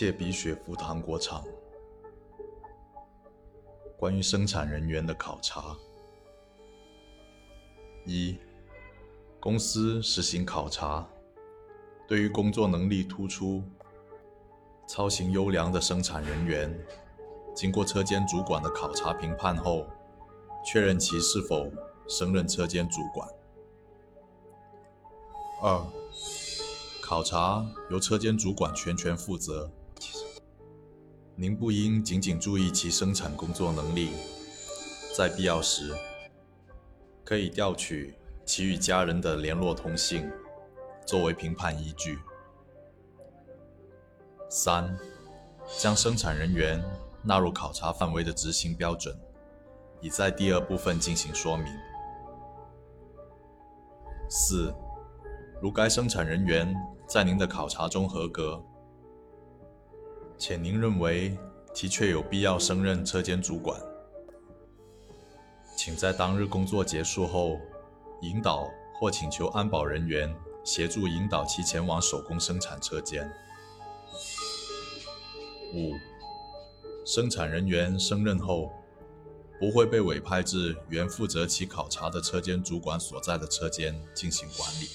谢比雪福糖果厂关于生产人员的考察：一、公司实行考察，对于工作能力突出、操行优良的生产人员，经过车间主管的考察评判后，确认其是否升任车间主管。二、考察由车间主管全权负责。您不应仅仅注意其生产工作能力，在必要时，可以调取其与家人的联络通信，作为评判依据。三、将生产人员纳入考察范围的执行标准，已在第二部分进行说明。四、如该生产人员在您的考察中合格。且您认为其确有必要升任车间主管，请在当日工作结束后，引导或请求安保人员协助引导其前往手工生产车间。五、生产人员升任后，不会被委派至原负责其考察的车间主管所在的车间进行管理。